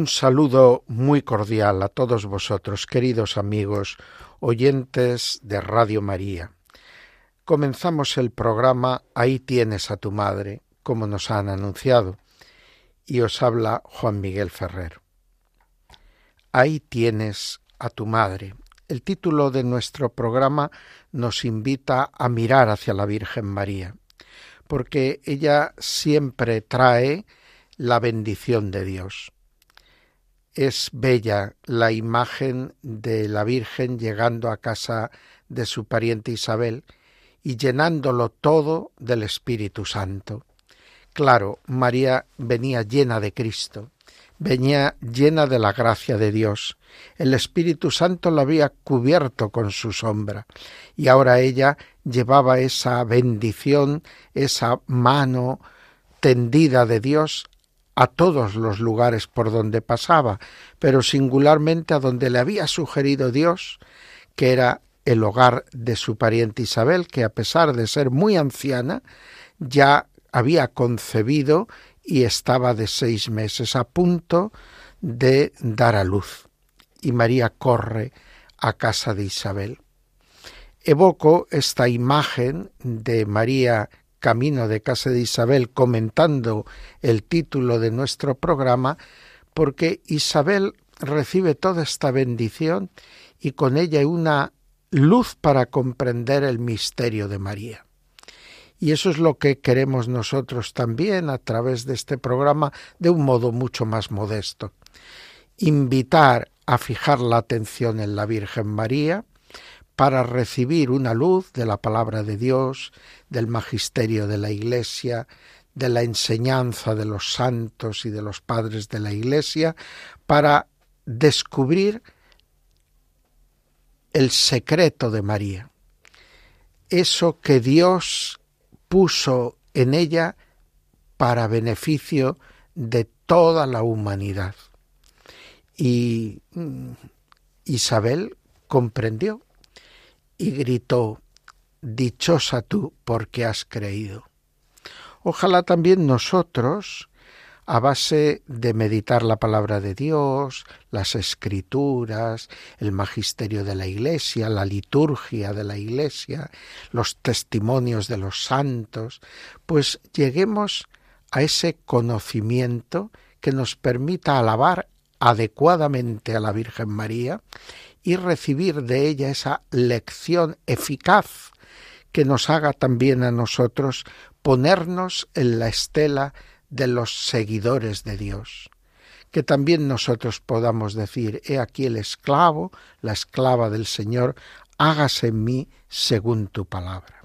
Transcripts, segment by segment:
Un saludo muy cordial a todos vosotros, queridos amigos, oyentes de Radio María. Comenzamos el programa Ahí tienes a tu madre, como nos han anunciado, y os habla Juan Miguel Ferrer. Ahí tienes a tu madre. El título de nuestro programa nos invita a mirar hacia la Virgen María, porque ella siempre trae la bendición de Dios es bella la imagen de la Virgen llegando a casa de su pariente Isabel y llenándolo todo del Espíritu Santo. Claro, María venía llena de Cristo, venía llena de la gracia de Dios. El Espíritu Santo la había cubierto con su sombra y ahora ella llevaba esa bendición, esa mano tendida de Dios a todos los lugares por donde pasaba, pero singularmente a donde le había sugerido Dios, que era el hogar de su pariente Isabel, que a pesar de ser muy anciana, ya había concebido y estaba de seis meses a punto de dar a luz. Y María corre a casa de Isabel. Evoco esta imagen de María camino de casa de Isabel comentando el título de nuestro programa, porque Isabel recibe toda esta bendición y con ella una luz para comprender el misterio de María. Y eso es lo que queremos nosotros también a través de este programa de un modo mucho más modesto. Invitar a fijar la atención en la Virgen María, para recibir una luz de la palabra de Dios, del magisterio de la Iglesia, de la enseñanza de los santos y de los padres de la Iglesia, para descubrir el secreto de María, eso que Dios puso en ella para beneficio de toda la humanidad. Y mm, Isabel comprendió y gritó Dichosa tú porque has creído. Ojalá también nosotros, a base de meditar la palabra de Dios, las escrituras, el magisterio de la Iglesia, la liturgia de la Iglesia, los testimonios de los santos, pues lleguemos a ese conocimiento que nos permita alabar adecuadamente a la Virgen María y recibir de ella esa lección eficaz que nos haga también a nosotros ponernos en la estela de los seguidores de Dios. Que también nosotros podamos decir, he aquí el esclavo, la esclava del Señor, hágase en mí según tu palabra.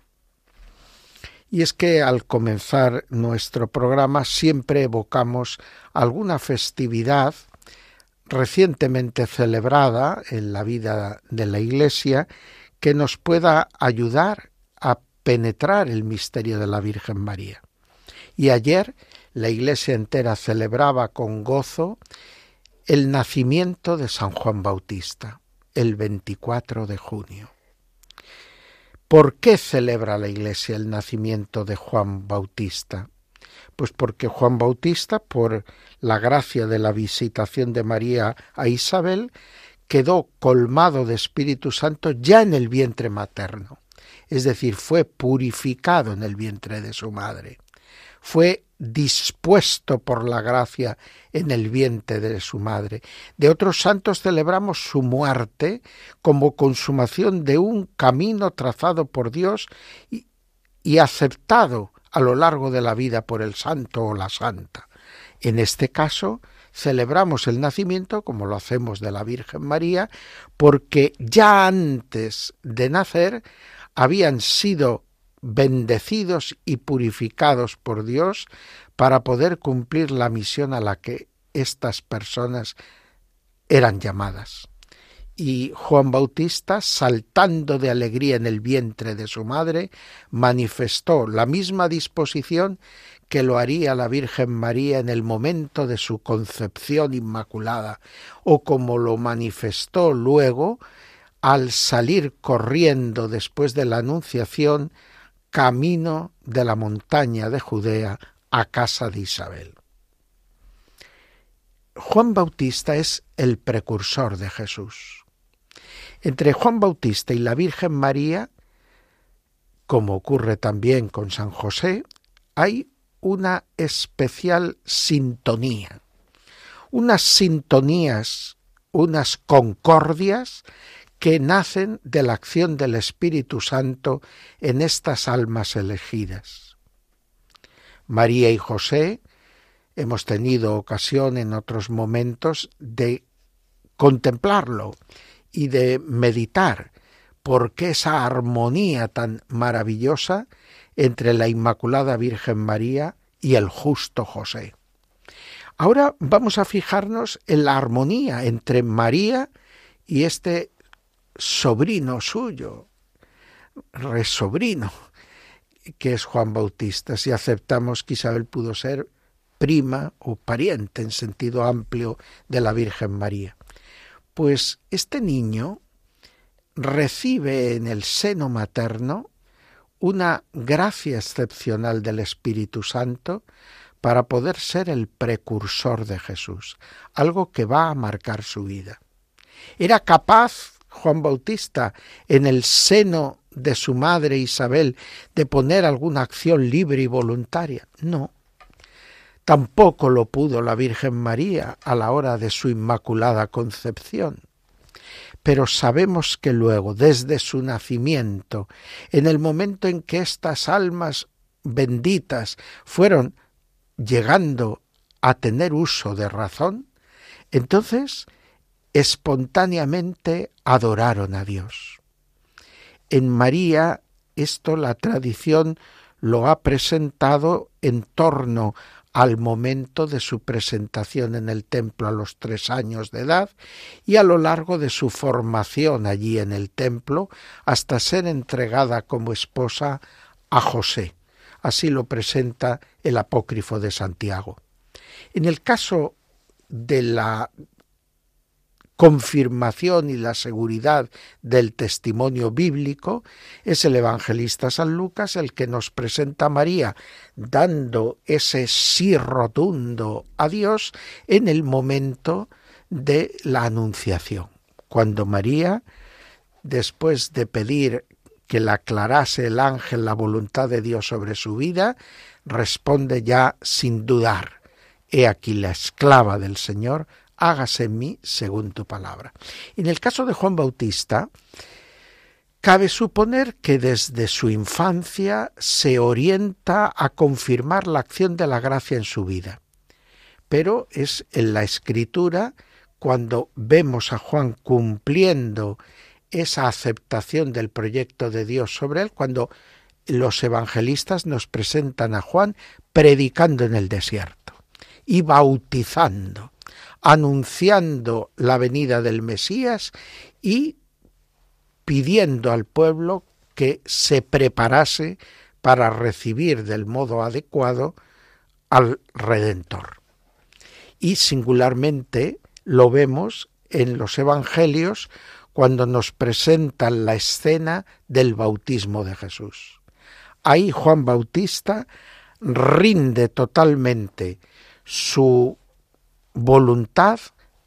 Y es que al comenzar nuestro programa siempre evocamos alguna festividad recientemente celebrada en la vida de la Iglesia que nos pueda ayudar a penetrar el misterio de la Virgen María. Y ayer la Iglesia entera celebraba con gozo el nacimiento de San Juan Bautista, el 24 de junio. ¿Por qué celebra la Iglesia el nacimiento de Juan Bautista? Pues porque Juan Bautista, por la gracia de la visitación de María a Isabel, quedó colmado de Espíritu Santo ya en el vientre materno. Es decir, fue purificado en el vientre de su madre. Fue dispuesto por la gracia en el vientre de su madre. De otros santos celebramos su muerte como consumación de un camino trazado por Dios y, aceptado a lo largo de la vida por el santo o la santa. En este caso, celebramos el nacimiento, como lo hacemos de la Virgen María, porque ya antes de nacer habían sido bendecidos y purificados por Dios para poder cumplir la misión a la que estas personas eran llamadas. Y Juan Bautista, saltando de alegría en el vientre de su madre, manifestó la misma disposición que lo haría la Virgen María en el momento de su concepción inmaculada, o como lo manifestó luego al salir corriendo después de la Anunciación camino de la montaña de Judea a casa de Isabel. Juan Bautista es el precursor de Jesús. Entre Juan Bautista y la Virgen María, como ocurre también con San José, hay una especial sintonía, unas sintonías, unas concordias que nacen de la acción del Espíritu Santo en estas almas elegidas. María y José hemos tenido ocasión en otros momentos de contemplarlo y de meditar por qué esa armonía tan maravillosa entre la Inmaculada Virgen María y el justo José. Ahora vamos a fijarnos en la armonía entre María y este sobrino suyo, resobrino, que es Juan Bautista, si aceptamos que Isabel pudo ser prima o pariente en sentido amplio de la Virgen María. Pues este niño recibe en el seno materno una gracia excepcional del Espíritu Santo para poder ser el precursor de Jesús, algo que va a marcar su vida. Era capaz Juan Bautista en el seno de su madre Isabel de poner alguna acción libre y voluntaria. No. Tampoco lo pudo la Virgen María a la hora de su inmaculada concepción. Pero sabemos que luego, desde su nacimiento, en el momento en que estas almas benditas fueron llegando a tener uso de razón, entonces espontáneamente adoraron a Dios. En María esto la tradición lo ha presentado en torno al momento de su presentación en el templo a los tres años de edad y a lo largo de su formación allí en el templo hasta ser entregada como esposa a José. Así lo presenta el apócrifo de Santiago. En el caso de la confirmación y la seguridad del testimonio bíblico, es el evangelista San Lucas el que nos presenta a María dando ese sí rotundo a Dios en el momento de la anunciación, cuando María, después de pedir que le aclarase el ángel la voluntad de Dios sobre su vida, responde ya sin dudar, He aquí la esclava del Señor, hágase en mí según tu palabra. En el caso de Juan Bautista, cabe suponer que desde su infancia se orienta a confirmar la acción de la gracia en su vida. Pero es en la escritura cuando vemos a Juan cumpliendo esa aceptación del proyecto de Dios sobre él, cuando los evangelistas nos presentan a Juan predicando en el desierto y bautizando anunciando la venida del Mesías y pidiendo al pueblo que se preparase para recibir del modo adecuado al Redentor. Y singularmente lo vemos en los Evangelios cuando nos presentan la escena del bautismo de Jesús. Ahí Juan Bautista rinde totalmente su voluntad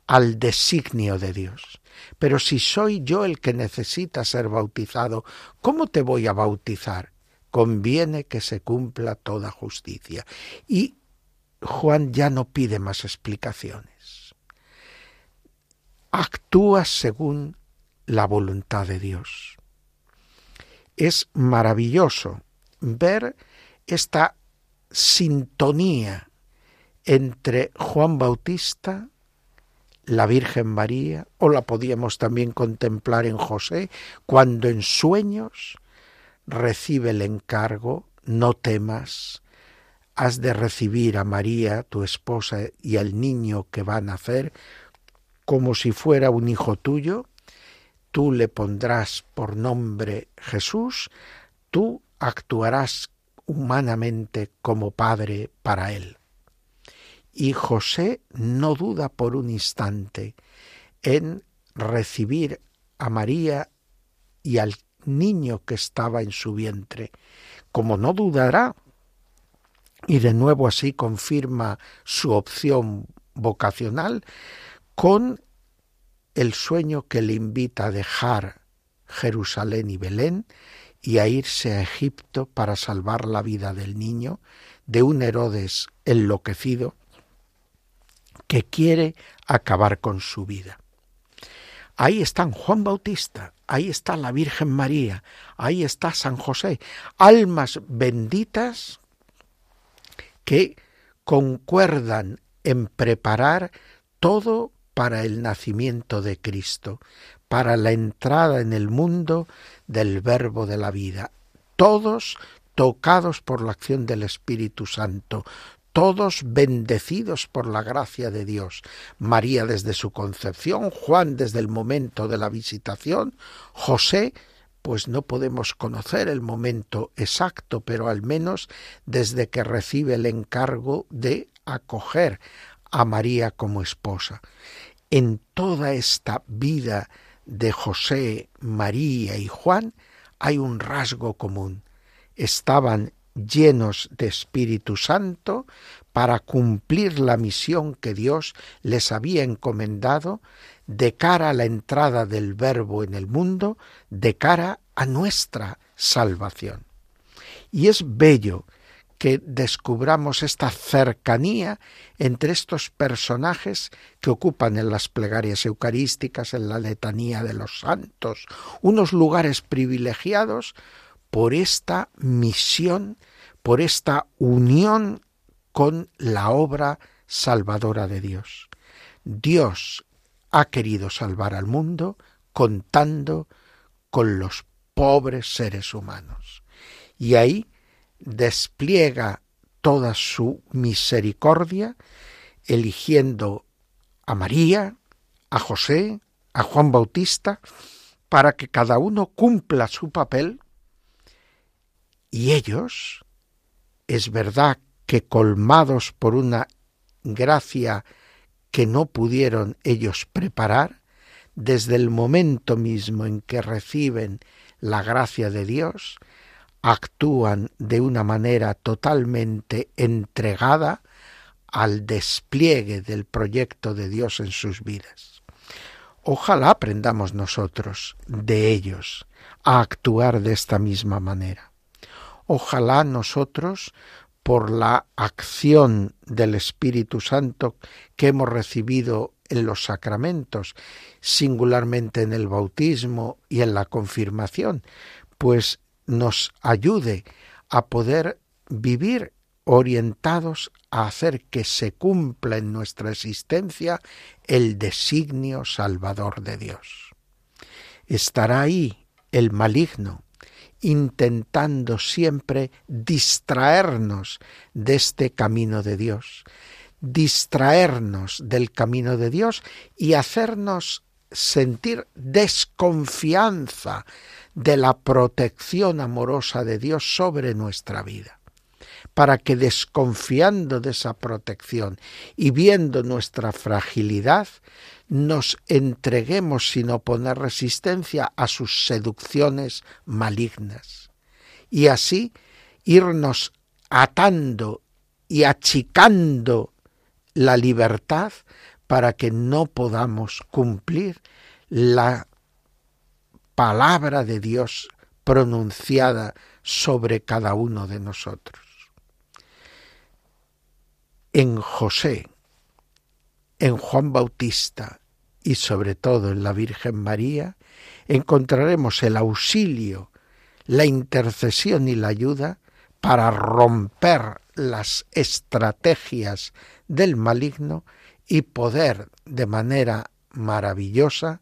al designio de Dios. Pero si soy yo el que necesita ser bautizado, ¿cómo te voy a bautizar? Conviene que se cumpla toda justicia. Y Juan ya no pide más explicaciones. Actúa según la voluntad de Dios. Es maravilloso ver esta sintonía entre Juan Bautista, la Virgen María, o la podíamos también contemplar en José, cuando en sueños recibe el encargo, no temas, has de recibir a María, tu esposa, y al niño que va a nacer como si fuera un hijo tuyo, tú le pondrás por nombre Jesús, tú actuarás humanamente como padre para él. Y José no duda por un instante en recibir a María y al niño que estaba en su vientre, como no dudará, y de nuevo así confirma su opción vocacional con el sueño que le invita a dejar Jerusalén y Belén y a irse a Egipto para salvar la vida del niño de un Herodes enloquecido que quiere acabar con su vida. Ahí están Juan Bautista, ahí está la Virgen María, ahí está San José, almas benditas que concuerdan en preparar todo para el nacimiento de Cristo, para la entrada en el mundo del Verbo de la vida. Todos tocados por la acción del Espíritu Santo, todos bendecidos por la gracia de Dios. María desde su concepción, Juan desde el momento de la visitación, José, pues no podemos conocer el momento exacto, pero al menos desde que recibe el encargo de acoger a María como esposa. En toda esta vida de José, María y Juan hay un rasgo común. Estaban llenos de Espíritu Santo para cumplir la misión que Dios les había encomendado de cara a la entrada del Verbo en el mundo, de cara a nuestra salvación. Y es bello que descubramos esta cercanía entre estos personajes que ocupan en las plegarias eucarísticas, en la letanía de los santos, unos lugares privilegiados por esta misión, por esta unión con la obra salvadora de Dios. Dios ha querido salvar al mundo contando con los pobres seres humanos. Y ahí despliega toda su misericordia, eligiendo a María, a José, a Juan Bautista, para que cada uno cumpla su papel y ellos, es verdad que colmados por una gracia que no pudieron ellos preparar, desde el momento mismo en que reciben la gracia de Dios, actúan de una manera totalmente entregada al despliegue del proyecto de Dios en sus vidas. Ojalá aprendamos nosotros de ellos a actuar de esta misma manera. Ojalá nosotros, por la acción del Espíritu Santo que hemos recibido en los sacramentos, singularmente en el bautismo y en la confirmación, pues nos ayude a poder vivir orientados a hacer que se cumpla en nuestra existencia el designio salvador de Dios. Estará ahí el maligno intentando siempre distraernos de este camino de Dios, distraernos del camino de Dios y hacernos sentir desconfianza de la protección amorosa de Dios sobre nuestra vida, para que desconfiando de esa protección y viendo nuestra fragilidad, nos entreguemos sin oponer resistencia a sus seducciones malignas, y así irnos atando y achicando la libertad para que no podamos cumplir la palabra de Dios pronunciada sobre cada uno de nosotros. En José, en Juan Bautista y sobre todo en la Virgen María, encontraremos el auxilio, la intercesión y la ayuda para romper las estrategias del maligno y poder de manera maravillosa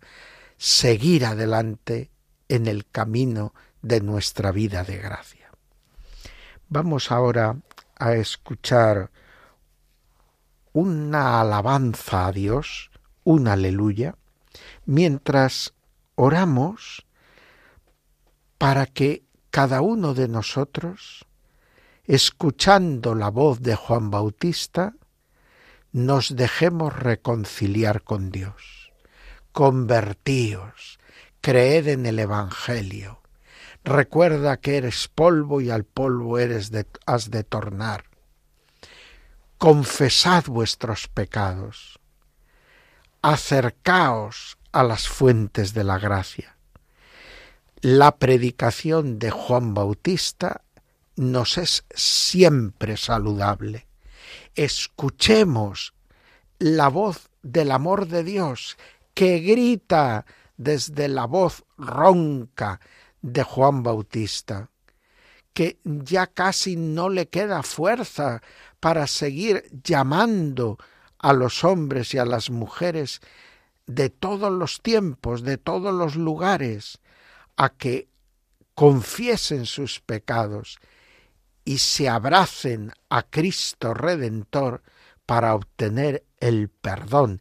seguir adelante en el camino de nuestra vida de gracia. Vamos ahora a escuchar una alabanza a Dios, un aleluya, mientras oramos para que cada uno de nosotros, escuchando la voz de Juan Bautista, nos dejemos reconciliar con Dios. Convertíos, creed en el Evangelio. Recuerda que eres polvo y al polvo eres has de tornar. Confesad vuestros pecados. Acercaos a las fuentes de la gracia. La predicación de Juan Bautista nos es siempre saludable. Escuchemos la voz del amor de Dios que grita desde la voz ronca de Juan Bautista, que ya casi no le queda fuerza para seguir llamando a los hombres y a las mujeres de todos los tiempos, de todos los lugares, a que confiesen sus pecados y se abracen a Cristo Redentor para obtener el perdón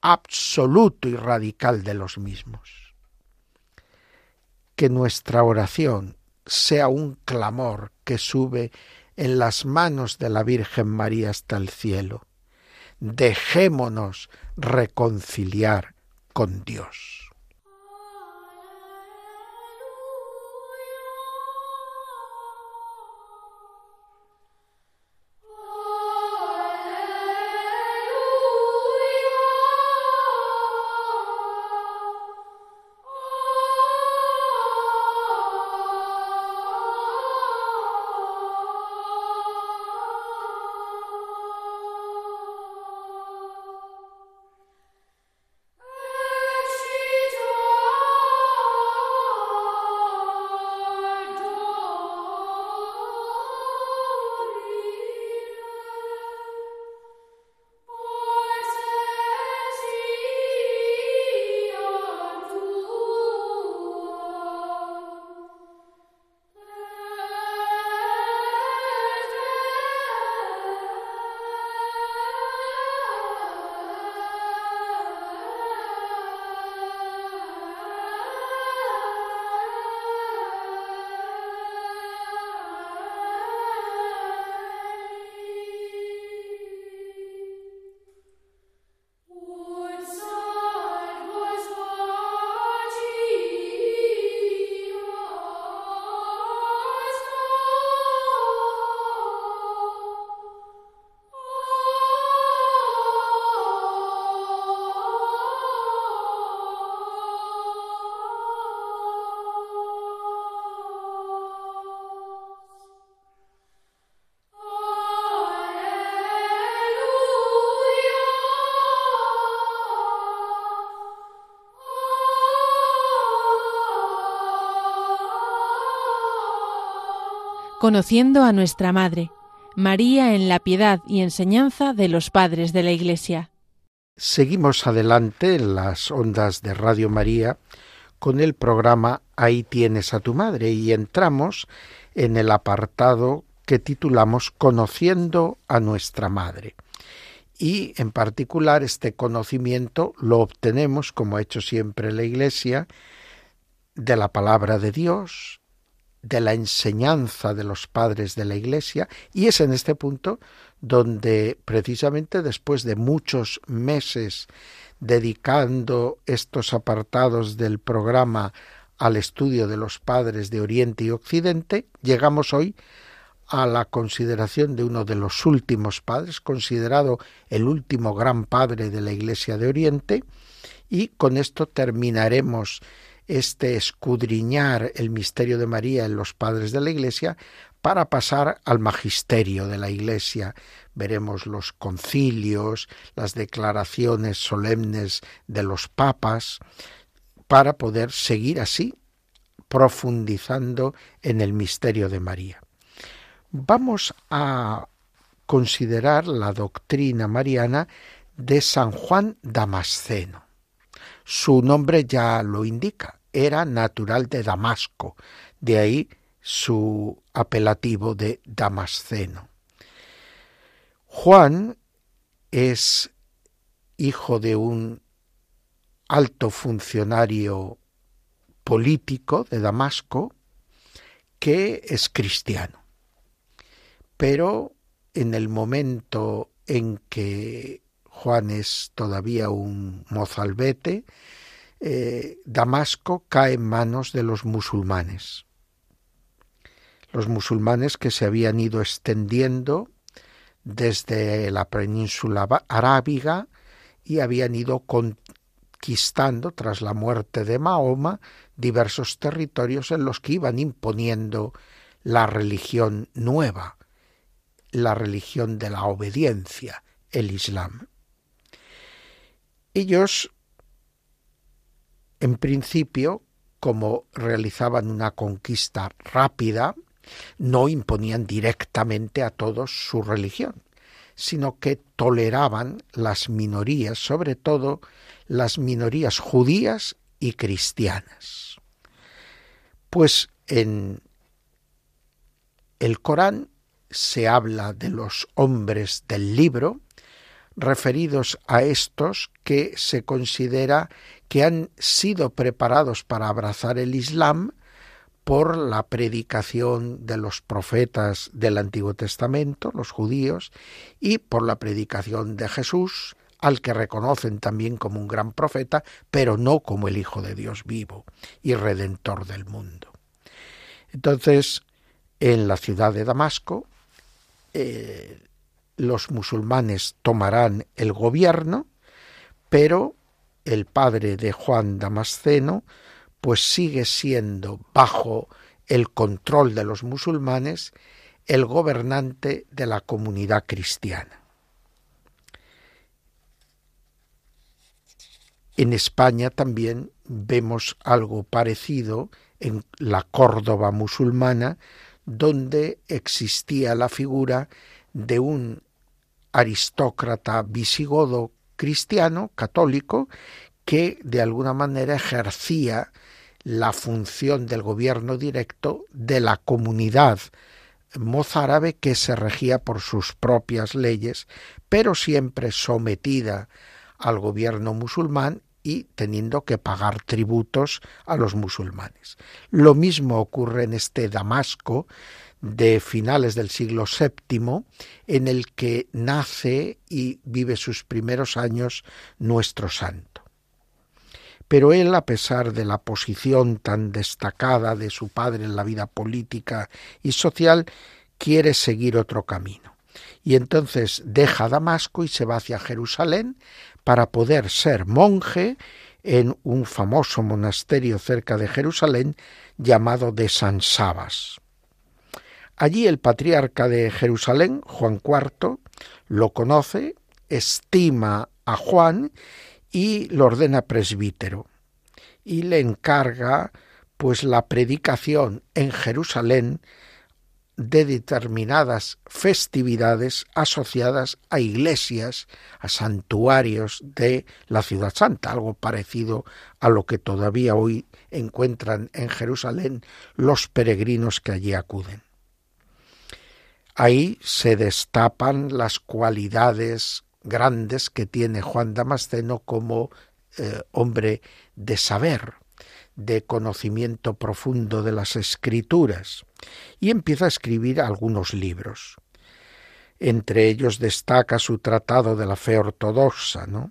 absoluto y radical de los mismos. Que nuestra oración sea un clamor que sube en las manos de la Virgen María hasta el cielo. Dejémonos reconciliar con Dios. Conociendo a nuestra Madre, María en la piedad y enseñanza de los padres de la Iglesia. Seguimos adelante en las ondas de Radio María con el programa Ahí tienes a tu madre y entramos en el apartado que titulamos Conociendo a nuestra madre. Y en particular este conocimiento lo obtenemos, como ha hecho siempre la Iglesia, de la palabra de Dios, de la enseñanza de los padres de la Iglesia y es en este punto donde precisamente después de muchos meses dedicando estos apartados del programa al estudio de los padres de Oriente y Occidente, llegamos hoy a la consideración de uno de los últimos padres, considerado el último gran padre de la Iglesia de Oriente, y con esto terminaremos este escudriñar el misterio de María en los padres de la Iglesia para pasar al magisterio de la Iglesia. Veremos los concilios, las declaraciones solemnes de los papas, para poder seguir así profundizando en el misterio de María. Vamos a considerar la doctrina mariana de San Juan Damasceno. Su nombre ya lo indica, era natural de Damasco, De ahí su apelativo de Damasceno. Juan es hijo de un alto funcionario político de Damasco que es cristiano. Pero en el momento en que Juan es todavía un mozalbete, eh, Damasco cae en manos de los musulmanes. Los musulmanes que se habían ido extendiendo desde la península arábiga y habían ido conquistando, tras la muerte de Mahoma, diversos territorios en los que iban imponiendo la religión nueva, la religión de la obediencia, el Islam. Ellos, en principio, como realizaban una conquista rápida, no imponían directamente a todos su religión, sino que toleraban las minorías, sobre todo las minorías judías y cristianas. Pues en el Corán se habla de los hombres del libro, referidos a estos que se considera que han sido preparados para abrazar el Islam por la predicación de los profetas del Antiguo Testamento, los judíos, y por la predicación de Jesús, al que reconocen también como un gran profeta, pero no como el Hijo de Dios vivo y redentor del mundo. Entonces, en la ciudad de Damasco, eh, los musulmanes tomarán el gobierno, pero el padre de Juan Damasceno pues sigue siendo bajo el control de los musulmanes el gobernante de la comunidad cristiana. En España también vemos algo parecido en la Córdoba musulmana, donde existía la figura de un aristócrata visigodo cristiano, católico, que de alguna manera ejercía la función del gobierno directo de la comunidad mozárabe que se regía por sus propias leyes, pero siempre sometida al gobierno musulmán y teniendo que pagar tributos a los musulmanes. Lo mismo ocurre en este Damasco de finales del siglo VII, en el que nace y vive sus primeros años nuestro santo. Pero él, a pesar de la posición tan destacada de su padre en la vida política y social, quiere seguir otro camino. Y entonces deja Damasco y se va hacia Jerusalén para poder ser monje en un famoso monasterio cerca de Jerusalén llamado de San Sabas. Allí el patriarca de Jerusalén, Juan IV, lo conoce, estima a Juan y lo ordena presbítero y le encarga pues la predicación en Jerusalén de determinadas festividades asociadas a iglesias, a santuarios de la ciudad santa, algo parecido a lo que todavía hoy encuentran en Jerusalén los peregrinos que allí acuden. Ahí se destapan las cualidades grandes que tiene Juan Damasceno como eh, hombre de saber, de conocimiento profundo de las escrituras, y empieza a escribir algunos libros. Entre ellos destaca su Tratado de la Fe Ortodoxa, ¿no?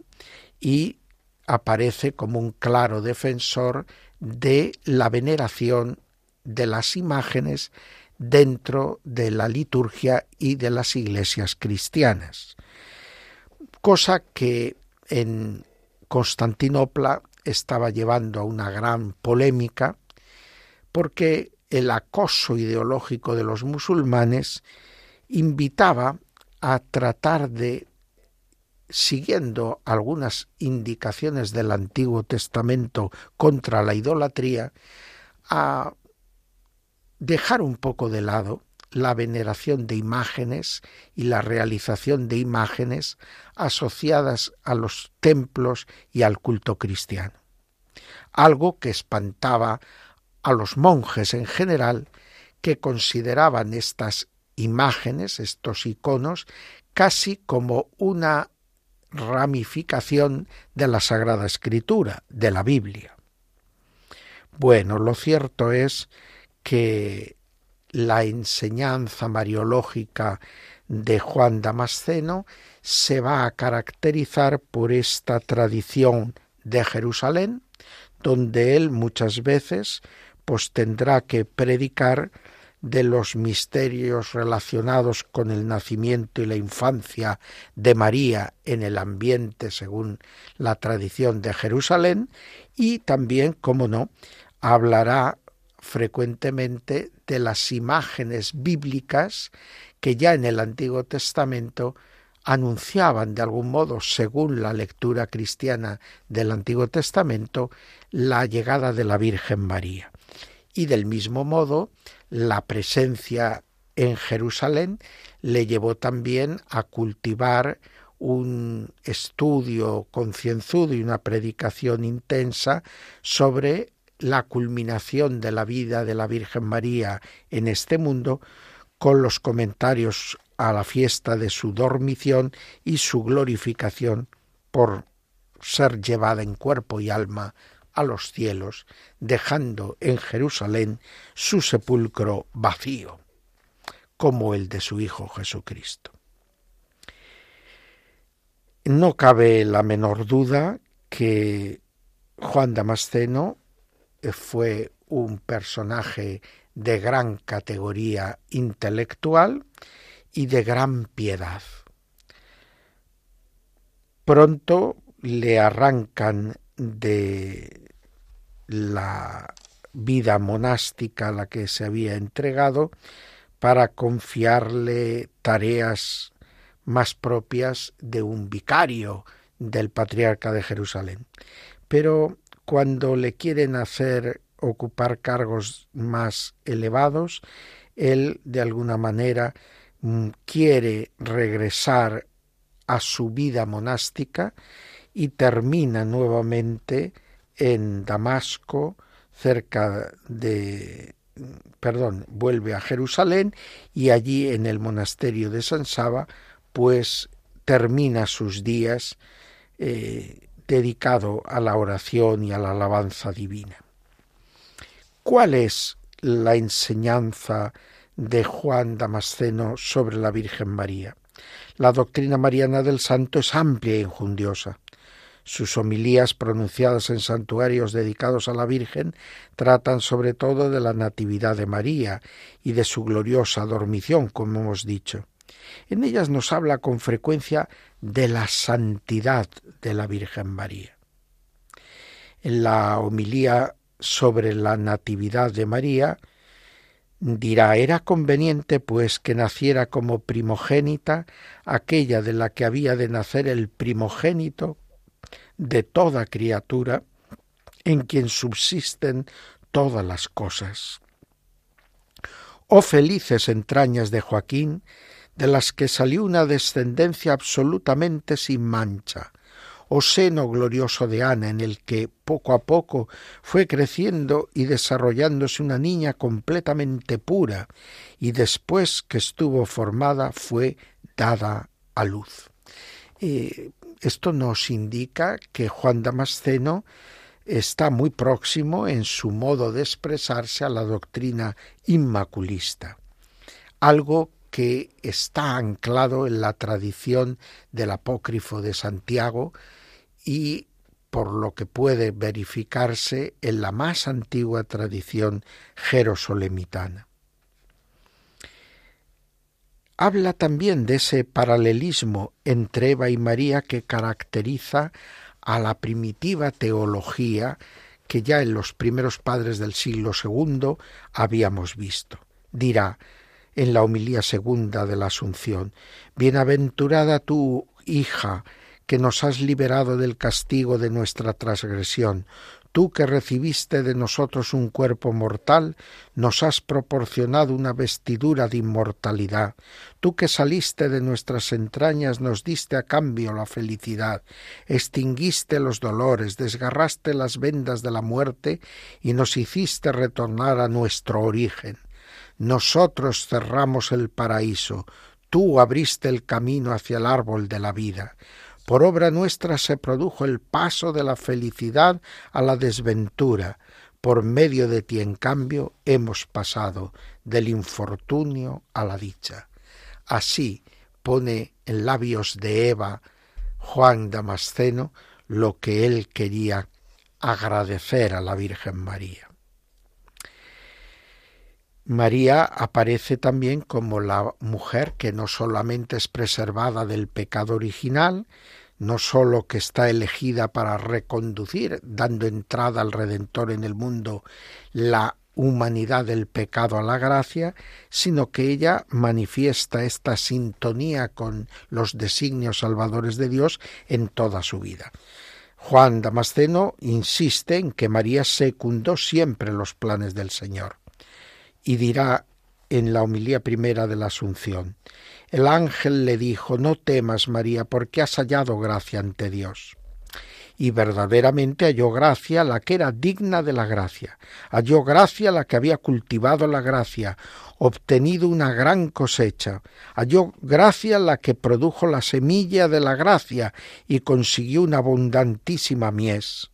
y aparece como un claro defensor de la veneración de las imágenes dentro de la liturgia y de las iglesias cristianas. Cosa que en Constantinopla estaba llevando a una gran polémica porque el acoso ideológico de los musulmanes invitaba a tratar de, siguiendo algunas indicaciones del Antiguo Testamento contra la idolatría, a dejar un poco de lado la veneración de imágenes y la realización de imágenes asociadas a los templos y al culto cristiano. Algo que espantaba a los monjes en general que consideraban estas imágenes, estos iconos, casi como una ramificación de la Sagrada Escritura, de la Biblia. Bueno, lo cierto es que la enseñanza mariológica de Juan Damasceno se va a caracterizar por esta tradición de Jerusalén, donde él muchas veces pues tendrá que predicar de los misterios relacionados con el nacimiento y la infancia de María en el ambiente según la tradición de Jerusalén y también, como no, hablará frecuentemente de las imágenes bíblicas que ya en el Antiguo Testamento anunciaban de algún modo, según la lectura cristiana del Antiguo Testamento, la llegada de la Virgen María. Y del mismo modo, la presencia en Jerusalén le llevó también a cultivar un estudio concienzudo y una predicación intensa sobre la culminación de la vida de la Virgen María en este mundo con los comentarios a la fiesta de su dormición y su glorificación por ser llevada en cuerpo y alma a los cielos, dejando en Jerusalén su sepulcro vacío, como el de su Hijo Jesucristo. No cabe la menor duda que Juan Damasceno fue un personaje de gran categoría intelectual y de gran piedad. Pronto le arrancan de la vida monástica a la que se había entregado para confiarle tareas más propias de un vicario del patriarca de Jerusalén. Pero cuando le quieren hacer ocupar cargos más elevados, él de alguna manera mm, quiere regresar a su vida monástica y termina nuevamente en Damasco, cerca de perdón, vuelve a Jerusalén y allí en el monasterio de San Saba, pues termina sus días eh, dedicado a la oración y a la alabanza divina. ¿Cuál es la enseñanza de Juan Damasceno sobre la Virgen María? La doctrina mariana del santo es amplia e injundiosa. Sus homilías pronunciadas en santuarios dedicados a la Virgen tratan sobre todo de la Natividad de María y de su gloriosa dormición, como hemos dicho. En ellas nos habla con frecuencia de la santidad de la Virgen María. En la homilía sobre la Natividad de María, dirá era conveniente pues que naciera como primogénita aquella de la que había de nacer el primogénito de toda criatura en quien subsisten todas las cosas. Oh felices entrañas de Joaquín, de las que salió una descendencia absolutamente sin mancha, oh seno glorioso de Ana, en el que poco a poco fue creciendo y desarrollándose una niña completamente pura, y después que estuvo formada fue dada a luz. Eh, esto nos indica que Juan Damasceno está muy próximo en su modo de expresarse a la doctrina inmaculista, algo que está anclado en la tradición del apócrifo de Santiago y por lo que puede verificarse en la más antigua tradición jerosolemitana. Habla también de ese paralelismo entre Eva y María que caracteriza a la primitiva teología que ya en los primeros padres del siglo II habíamos visto. Dirá, en la homilía segunda de la Asunción. Bienaventurada tú, hija, que nos has liberado del castigo de nuestra transgresión. Tú que recibiste de nosotros un cuerpo mortal, nos has proporcionado una vestidura de inmortalidad. Tú que saliste de nuestras entrañas, nos diste a cambio la felicidad. Extinguiste los dolores, desgarraste las vendas de la muerte y nos hiciste retornar a nuestro origen. Nosotros cerramos el paraíso, tú abriste el camino hacia el árbol de la vida. Por obra nuestra se produjo el paso de la felicidad a la desventura. Por medio de ti, en cambio, hemos pasado del infortunio a la dicha. Así pone en labios de Eva Juan Damasceno lo que él quería agradecer a la Virgen María. María aparece también como la mujer que no solamente es preservada del pecado original, no sólo que está elegida para reconducir, dando entrada al Redentor en el mundo, la humanidad del pecado a la gracia, sino que ella manifiesta esta sintonía con los designios salvadores de Dios en toda su vida. Juan Damasceno insiste en que María secundó siempre los planes del Señor y dirá en la homilía primera de la Asunción, el ángel le dijo, no temas, María, porque has hallado gracia ante Dios. Y verdaderamente halló gracia la que era digna de la gracia, halló gracia la que había cultivado la gracia, obtenido una gran cosecha, halló gracia la que produjo la semilla de la gracia y consiguió una abundantísima mies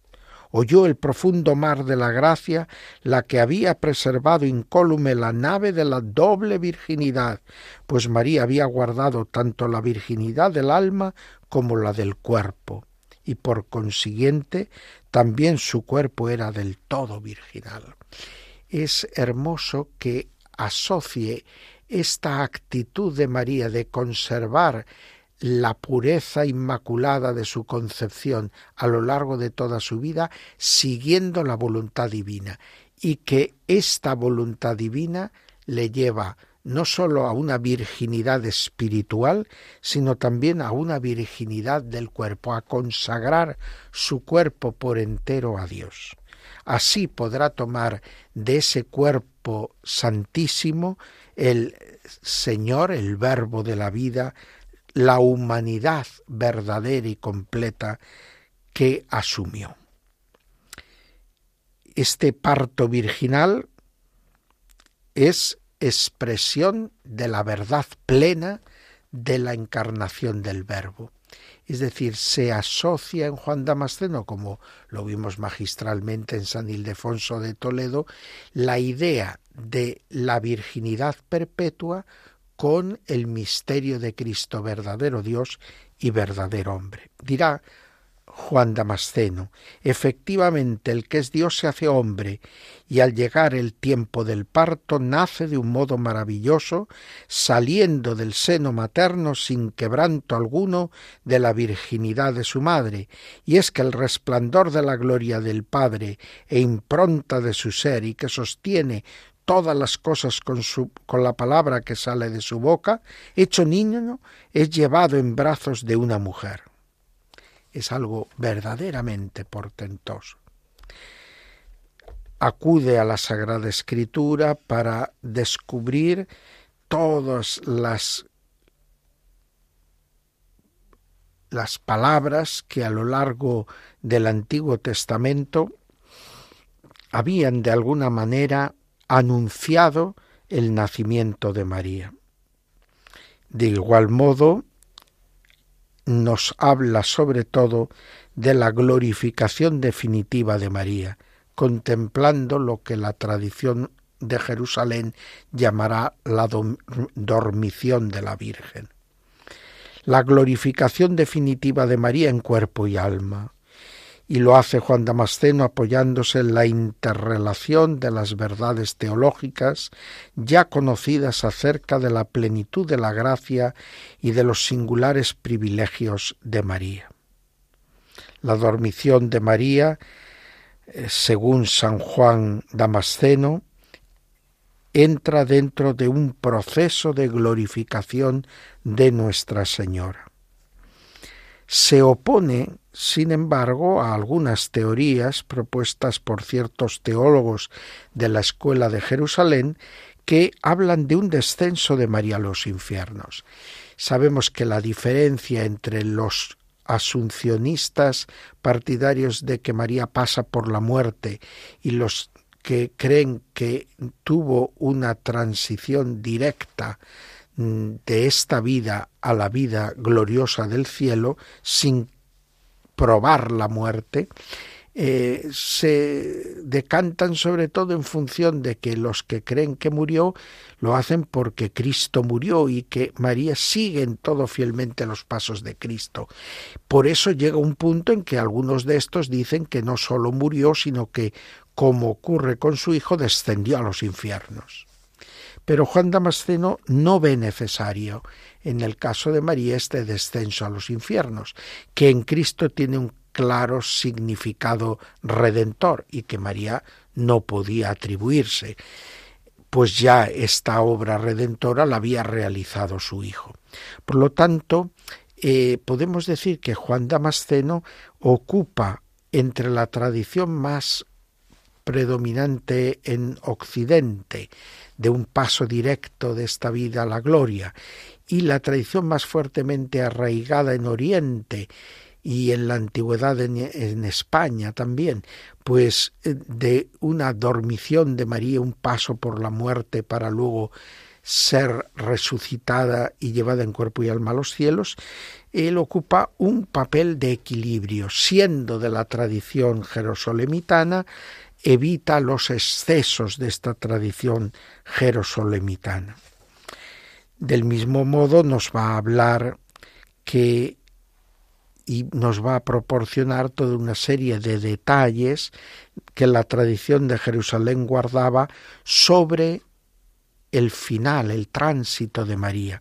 oyó el profundo mar de la gracia, la que había preservado incólume la nave de la doble virginidad, pues María había guardado tanto la virginidad del alma como la del cuerpo, y por consiguiente también su cuerpo era del todo virginal. Es hermoso que asocie esta actitud de María de conservar la pureza inmaculada de su concepción a lo largo de toda su vida, siguiendo la voluntad divina, y que esta voluntad divina le lleva no sólo a una virginidad espiritual, sino también a una virginidad del cuerpo, a consagrar su cuerpo por entero a Dios. Así podrá tomar de ese cuerpo santísimo el Señor, el Verbo de la vida, la humanidad verdadera y completa que asumió. Este parto virginal es expresión de la verdad plena de la encarnación del Verbo. Es decir, se asocia en Juan Damasceno, como lo vimos magistralmente en San Ildefonso de Toledo, la idea de la virginidad perpetua con el misterio de Cristo, verdadero Dios y verdadero hombre. Dirá Juan Damasceno, efectivamente el que es Dios se hace hombre y al llegar el tiempo del parto nace de un modo maravilloso, saliendo del seno materno sin quebranto alguno de la virginidad de su madre, y es que el resplandor de la gloria del Padre e impronta de su ser y que sostiene todas las cosas con, su, con la palabra que sale de su boca, hecho niño, es llevado en brazos de una mujer. Es algo verdaderamente portentoso. Acude a la Sagrada Escritura para descubrir todas las las palabras que a lo largo del Antiguo Testamento habían de alguna manera anunciado el nacimiento de María. De igual modo, nos habla sobre todo de la glorificación definitiva de María, contemplando lo que la tradición de Jerusalén llamará la dormición de la Virgen. La glorificación definitiva de María en cuerpo y alma, y lo hace Juan Damasceno apoyándose en la interrelación de las verdades teológicas ya conocidas acerca de la plenitud de la gracia y de los singulares privilegios de María. La dormición de María, eh, según San Juan Damasceno, entra dentro de un proceso de glorificación de Nuestra Señora se opone, sin embargo, a algunas teorías propuestas por ciertos teólogos de la Escuela de Jerusalén que hablan de un descenso de María a los infiernos. Sabemos que la diferencia entre los asuncionistas partidarios de que María pasa por la muerte y los que creen que tuvo una transición directa de esta vida a la vida gloriosa del cielo sin probar la muerte, eh, se decantan sobre todo en función de que los que creen que murió lo hacen porque Cristo murió y que María sigue en todo fielmente los pasos de Cristo. Por eso llega un punto en que algunos de estos dicen que no solo murió, sino que, como ocurre con su hijo, descendió a los infiernos. Pero Juan Damasceno no ve necesario en el caso de María este descenso a los infiernos, que en Cristo tiene un claro significado redentor y que María no podía atribuirse, pues ya esta obra redentora la había realizado su hijo. Por lo tanto, eh, podemos decir que Juan Damasceno ocupa entre la tradición más predominante en Occidente, de un paso directo de esta vida a la gloria, y la tradición más fuertemente arraigada en Oriente y en la antigüedad en, España también, pues eh, de una dormición de María, un paso por la muerte para luego ser resucitada y llevada en cuerpo y alma a los cielos, él ocupa un papel de equilibrio, siendo de la tradición jerosolemitana, evita los excesos de esta tradición jerosolemitana. Del mismo modo nos va a hablar que y nos va a proporcionar toda una serie de detalles que la tradición de Jerusalén guardaba sobre el final, el tránsito de María,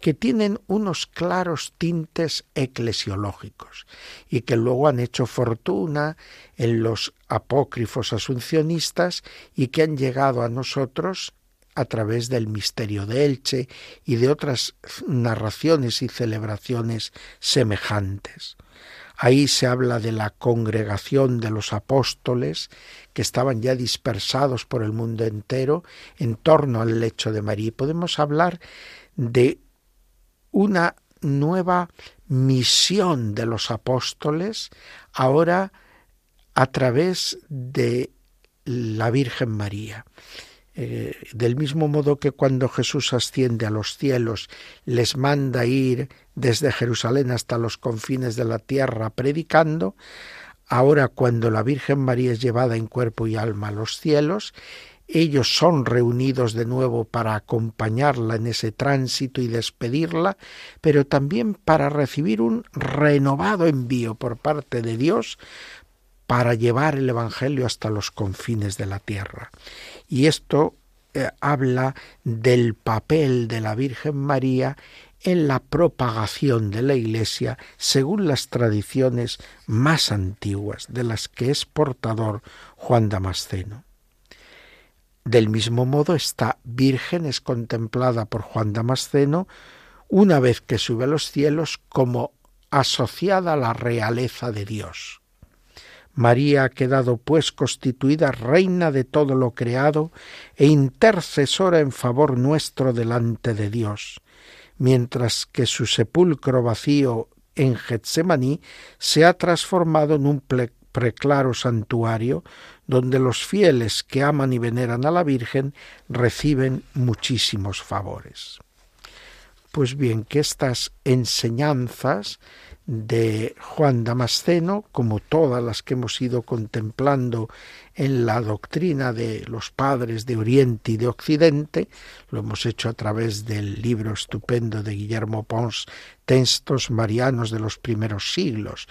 que tienen unos claros tintes eclesiológicos y que luego han hecho fortuna en los apócrifos asuncionistas y que han llegado a nosotros a través del misterio de Elche y de otras narraciones y celebraciones semejantes. Ahí se habla de la congregación de los apóstoles que estaban ya dispersados por el mundo entero en torno al lecho de María. podemos hablar de una nueva misión de los apóstoles ahora a través de la Virgen María. Eh, del mismo modo que cuando Jesús asciende a los cielos, les manda ir desde Jerusalén hasta los confines de la tierra predicando, ahora cuando la Virgen María es llevada en cuerpo y alma a los cielos, ellos son reunidos de nuevo para acompañarla en ese tránsito y despedirla, pero también para recibir un renovado envío por parte de Dios para llevar el Evangelio hasta los confines de la tierra. Y esto eh, habla del papel de la Virgen María en la propagación de la Iglesia según las tradiciones más antiguas de las que es portador Juan Damasceno. Del mismo modo, esta Virgen es contemplada por Juan Damasceno una vez que sube a los cielos como asociada a la realeza de Dios. María ha quedado pues constituida reina de todo lo creado e intercesora en favor nuestro delante de Dios, mientras que su sepulcro vacío en Getsemaní se ha transformado en un preclaro santuario donde los fieles que aman y veneran a la Virgen reciben muchísimos favores. Pues bien, que estas enseñanzas de Juan Damasceno, como todas las que hemos ido contemplando en la doctrina de los padres de Oriente y de Occidente, lo hemos hecho a través del libro estupendo de Guillermo Pons, Textos Marianos de los primeros siglos,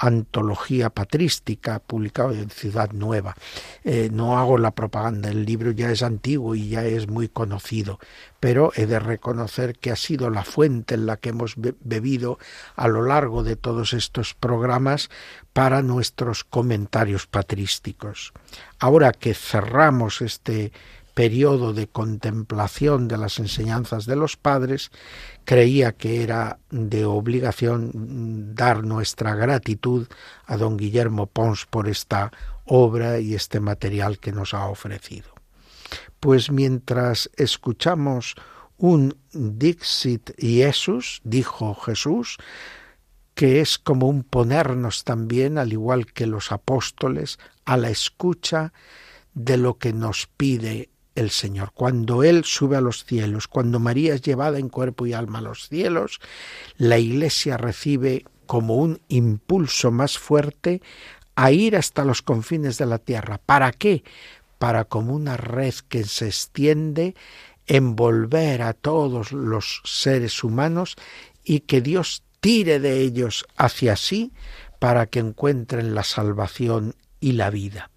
antología patrística publicado en Ciudad Nueva. Eh, no hago la propaganda, el libro ya es antiguo y ya es muy conocido, pero he de reconocer que ha sido la fuente en la que hemos bebido a lo largo de todos estos programas para nuestros comentarios patrísticos. Ahora que cerramos este periodo de contemplación de las enseñanzas de los padres, creía que era de obligación dar nuestra gratitud a don Guillermo Pons por esta obra y este material que nos ha ofrecido. Pues mientras escuchamos un Dixit Jesús, dijo Jesús, que es como un ponernos también, al igual que los apóstoles, a la escucha de lo que nos pide el Señor. Cuando Él sube a los cielos, cuando María es llevada en cuerpo y alma a los cielos, la Iglesia recibe como un impulso más fuerte a ir hasta los confines de la tierra. ¿Para qué? Para como una red que se extiende, envolver a todos los seres humanos y que Dios tire de ellos hacia sí para que encuentren la salvación y la vida.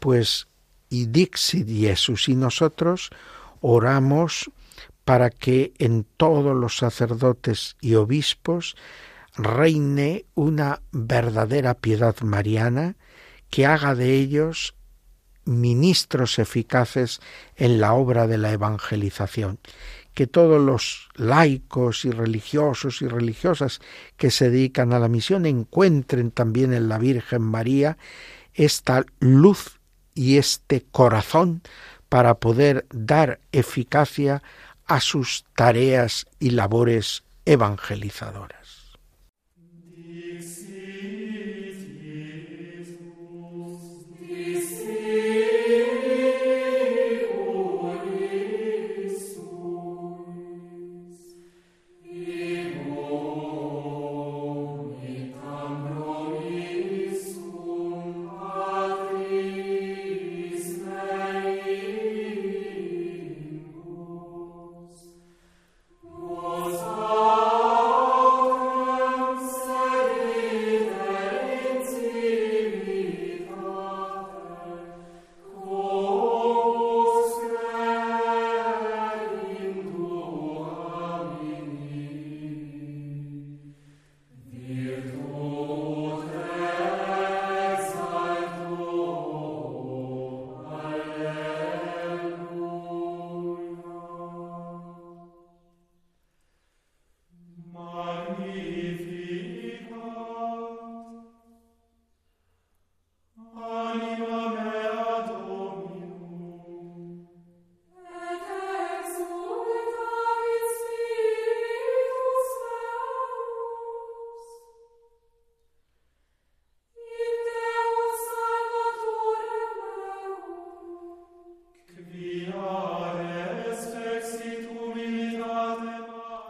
Pues y Dixit Jesús y nosotros oramos para que en todos los sacerdotes y obispos reine una verdadera piedad mariana que haga de ellos ministros eficaces en la obra de la evangelización, que todos los laicos y religiosos y religiosas que se dedican a la misión encuentren también en la Virgen María esta luz y este corazón para poder dar eficacia a sus tareas y labores evangelizadoras.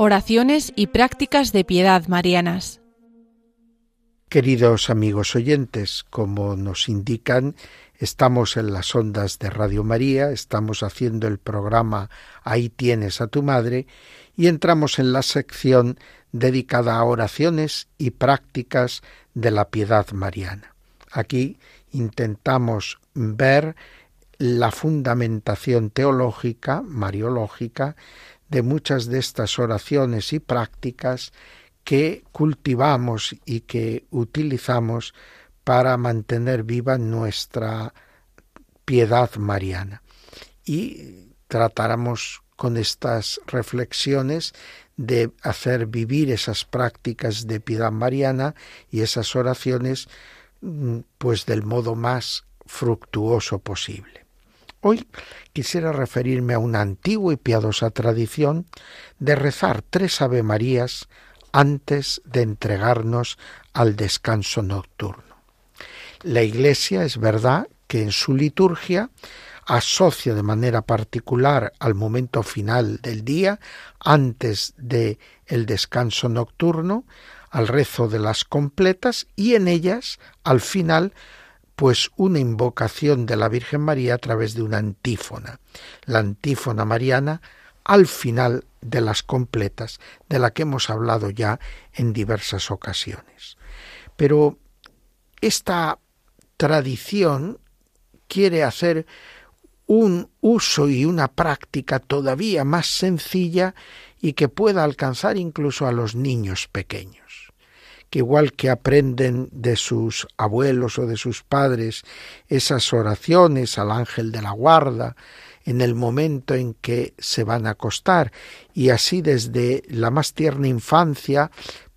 Oraciones y prácticas de piedad marianas. Queridos amigos oyentes, como nos indican, estamos en las ondas de Radio María, estamos haciendo el programa Ahí tienes a tu madre y entramos en la sección dedicada a oraciones y prácticas de la piedad mariana. Aquí intentamos ver la fundamentación teológica, mariológica, de muchas de estas oraciones y prácticas que cultivamos y que utilizamos para mantener viva nuestra piedad mariana. Y tratáramos con estas reflexiones de hacer vivir esas prácticas de piedad mariana y esas oraciones mm, pues del modo más fructuoso posible. Hoy quisiera referirme a una antigua y piadosa tradición de rezar tres Ave Marías antes de entregarnos al descanso nocturno. La Iglesia es verdad que en su liturgia asocia de manera particular al momento final del día, antes de el descanso nocturno, al rezo de las completas y en ellas, al final, pues una invocación de la Virgen María a través de una antífona, la antífona mariana al final de las completas, de la que hemos hablado ya en diversas ocasiones. Pero esta tradición quiere hacer un uso y una práctica todavía más sencilla y que pueda alcanzar incluso a los niños pequeños que igual que aprenden de sus abuelos o de sus padres esas oraciones al ángel de la guarda, en el momento en que se van a acostar y así desde la más tierna infancia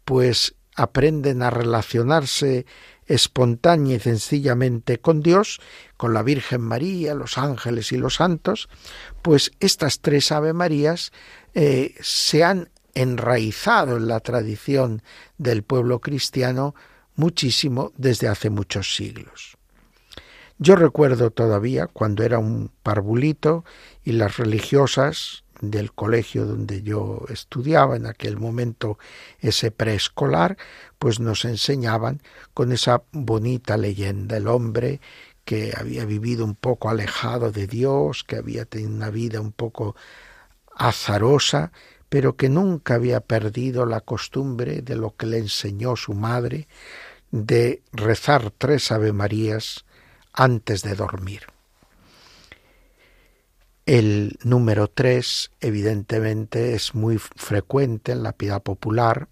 pues aprenden a relacionarse espontánea y sencillamente con Dios, con la Virgen María, los ángeles y los santos, pues estas tres Ave Marías eh, se han enraizado en la tradición del pueblo cristiano muchísimo desde hace muchos siglos. Yo recuerdo todavía cuando era un parvulito y las religiosas del colegio donde yo estudiaba en aquel momento ese preescolar, pues nos enseñaban con esa bonita leyenda, el hombre que había vivido un poco alejado de Dios, que había tenido una vida un poco azarosa, pero que nunca había perdido la costumbre de lo que le enseñó su madre, de rezar tres Ave Marías antes de dormir. El número tres, evidentemente, es muy frecuente en la piedad popular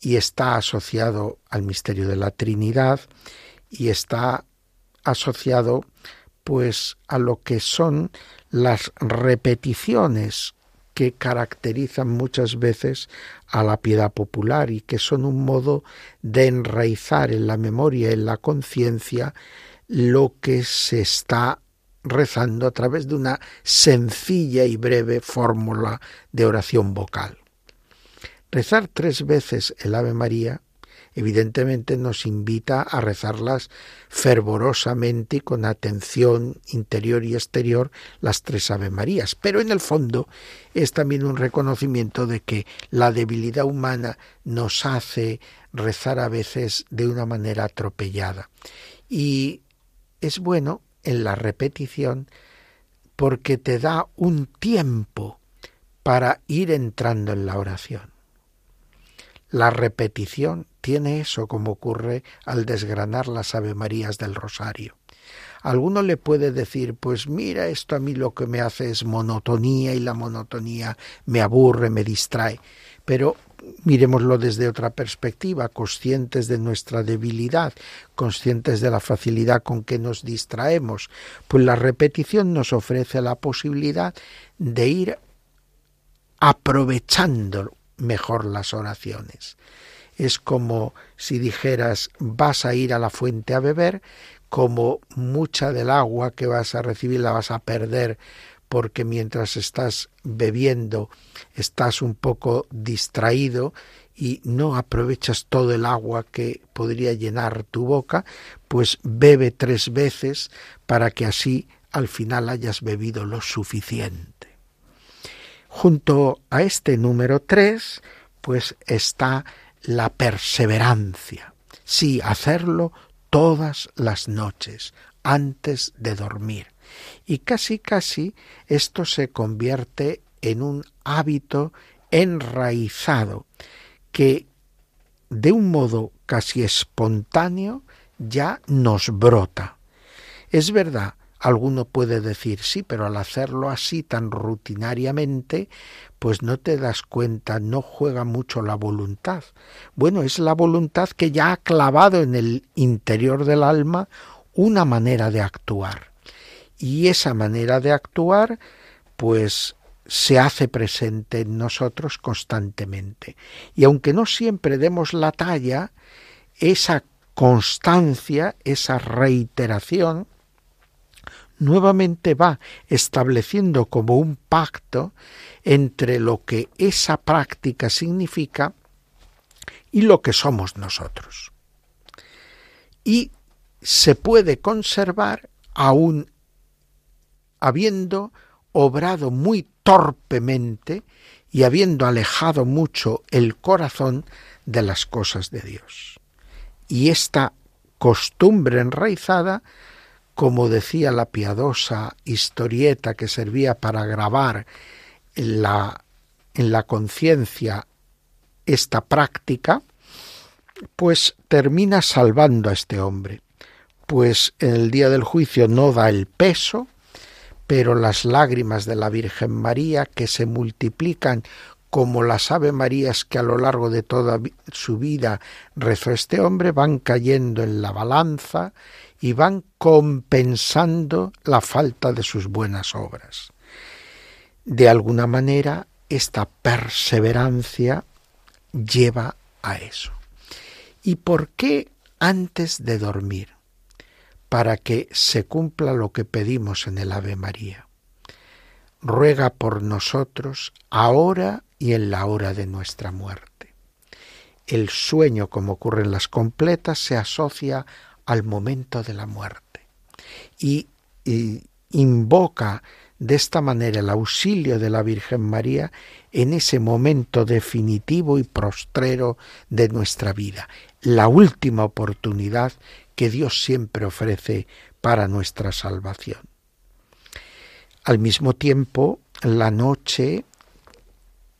y está asociado al misterio de la Trinidad y está asociado pues a lo que son las repeticiones que caracterizan muchas veces a la piedad popular y que son un modo de enraizar en la memoria en la conciencia lo que se está rezando a través de una sencilla y breve fórmula de oración vocal. Rezar tres veces el Ave María evidentemente nos invita a rezarlas fervorosamente y con atención interior y exterior las tres Ave Marías, pero en el fondo es también un reconocimiento de que la debilidad humana nos hace rezar a veces de una manera atropellada y es bueno en la repetición porque te da un tiempo para ir entrando en la oración. La repetición tiene eso como ocurre al desgranar las Ave Marías del Rosario. Alguno le puede decir, pues mira, esto a mí lo que me hace es monotonía y la monotonía me aburre, me distrae. Pero miremoslo desde otra perspectiva, conscientes de nuestra debilidad, conscientes de la facilidad con que nos distraemos, pues la repetición nos ofrece la posibilidad de ir aprovechando mejor las oraciones. Es como si dijeras vas a ir a la fuente a beber, como mucha del agua que vas a recibir la vas a perder porque mientras estás bebiendo estás un poco distraído y no aprovechas todo el agua que podría llenar tu boca, pues bebe tres veces para que así al final hayas bebido lo suficiente. Junto a este número tres, pues está la perseverancia. Sí, hacerlo todas las noches, antes de dormir y casi casi esto se convierte en un hábito enraizado que de un modo casi espontáneo ya nos brota. Es verdad, alguno puede decir sí, pero al hacerlo así tan rutinariamente, pues no te das cuenta, no juega mucho la voluntad. Bueno, es la voluntad que ya ha clavado en el interior del alma una manera de actuar y esa manera de actuar pues se hace presente en nosotros constantemente. Y aunque no siempre demos la talla, esa constancia, esa reiteración, nuevamente va estableciendo como un pacto entre lo que esa práctica significa y lo que somos nosotros. Y se puede conservar aún habiendo obrado muy torpemente y habiendo alejado mucho el corazón de las cosas de Dios. Y esta costumbre enraizada, como decía la piadosa historieta que servía para grabar en la, en la conciencia esta práctica, pues termina salvando a este hombre, pues en el día del juicio no da el peso, pero las lágrimas de la Virgen María, que se multiplican como las Ave Marías que a lo largo de toda su vida rezó este hombre, van cayendo en la balanza y van compensando la falta de sus buenas obras. De alguna manera, esta perseverancia lleva a eso. ¿Y por qué antes de dormir? Para que se cumpla lo que pedimos en el Ave María. Ruega por nosotros ahora y en la hora de nuestra muerte. El sueño, como ocurre en las completas, se asocia al momento de la muerte. Y, invoca de esta manera el auxilio de la Virgen María en ese momento definitivo y prostrero de nuestra vida, la última oportunidad que Dios siempre ofrece para nuestra salvación. Al mismo tiempo, la noche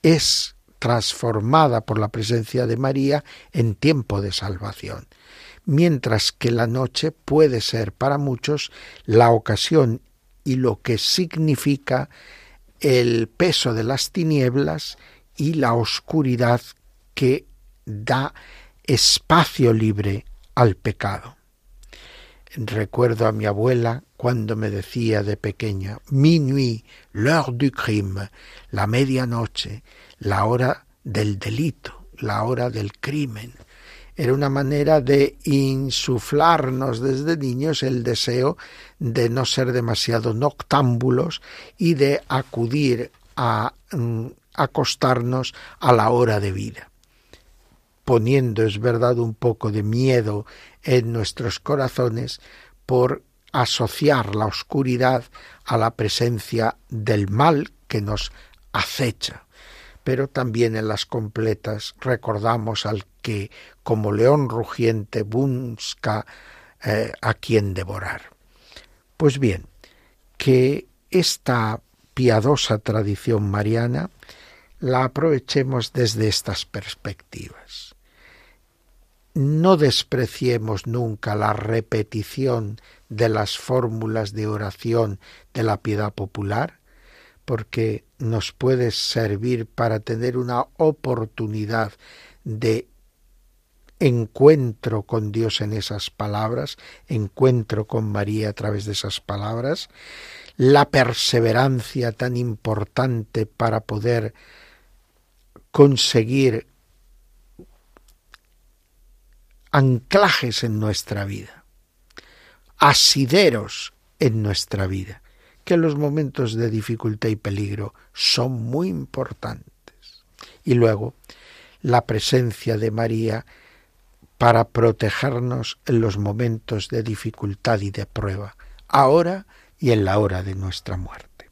es transformada por la presencia de María en tiempo de salvación, mientras que la noche puede ser para muchos la ocasión y lo que significa el peso de las tinieblas y la oscuridad que da espacio libre al pecado. Recuerdo a mi abuela cuando me decía de pequeña, minuit, l'heure du crime, la medianoche, la hora del delito, la hora del crimen era una manera de insuflarnos desde niños el deseo de no ser demasiado noctámbulos y de acudir a mm, acostarnos a la hora de vida. Poniendo, es verdad, un poco de miedo en nuestros corazones por asociar la oscuridad a la presencia del mal que nos acecha. Pero también en las completas recordamos al que, como león rugiente, busca eh, a quien devorar. Pues bien, que esta piadosa tradición mariana la aprovechemos desde estas perspectivas. No despreciemos nunca la repetición de las fórmulas de oración de la piedad popular, porque nos puede servir para tener una oportunidad de encuentro con Dios en esas palabras, encuentro con María a través de esas palabras, la perseverancia tan importante para poder conseguir anclajes en nuestra vida, asideros en nuestra vida que los momentos de dificultad y peligro son muy importantes. Y luego, la presencia de María para protegernos en los momentos de dificultad y de prueba, ahora y en la hora de nuestra muerte.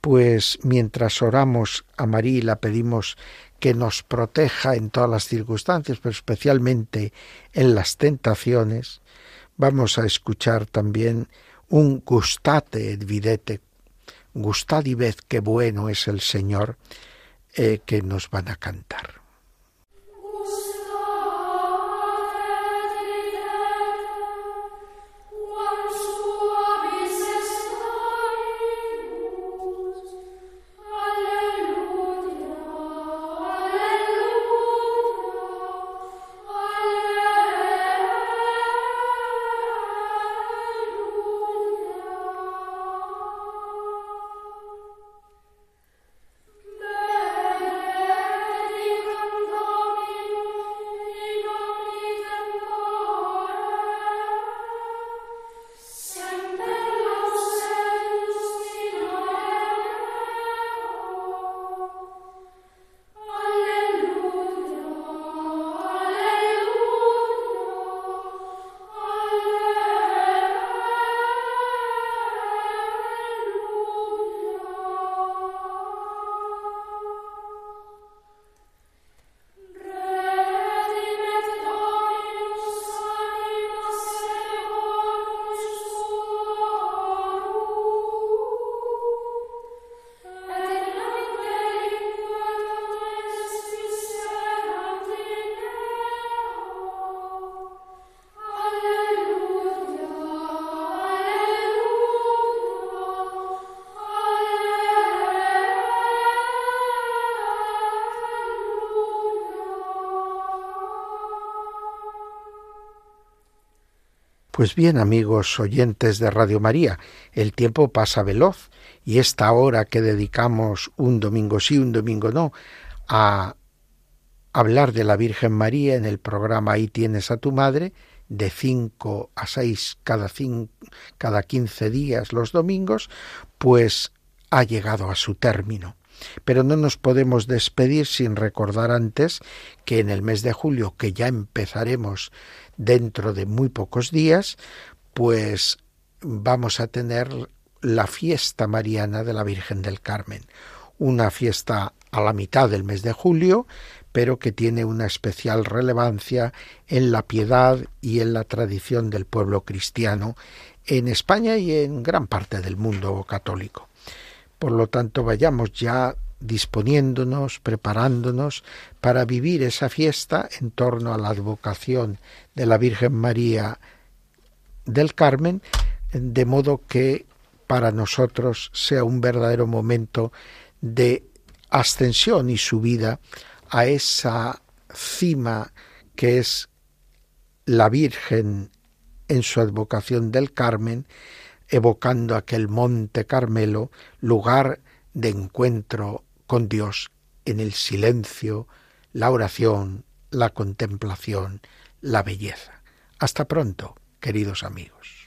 Pues mientras oramos a María y la pedimos que nos proteja en todas las circunstancias, pero especialmente en las tentaciones, vamos a escuchar también un gustate et videte, gustad y ved qué bueno es el Señor eh, que nos van a cantar. Pues bien, amigos oyentes de Radio María, el tiempo pasa veloz y esta hora que dedicamos un domingo sí, un domingo no, a hablar de la Virgen María en el programa Ahí tienes a tu madre, de cinco a seis cada, cada quince días los domingos, pues ha llegado a su término. Pero no nos podemos despedir sin recordar antes que en el mes de julio, que ya empezaremos dentro de muy pocos días, pues vamos a tener la fiesta mariana de la Virgen del Carmen, una fiesta a la mitad del mes de julio, pero que tiene una especial relevancia en la piedad y en la tradición del pueblo cristiano en España y en gran parte del mundo católico. Por lo tanto, vayamos ya disponiéndonos, preparándonos para vivir esa fiesta en torno a la advocación de la Virgen María del Carmen, de modo que para nosotros sea un verdadero momento de ascensión y subida a esa cima que es la Virgen en su advocación del Carmen, evocando aquel monte Carmelo, lugar de encuentro con Dios en el silencio, la oración, la contemplación, la belleza. Hasta pronto, queridos amigos.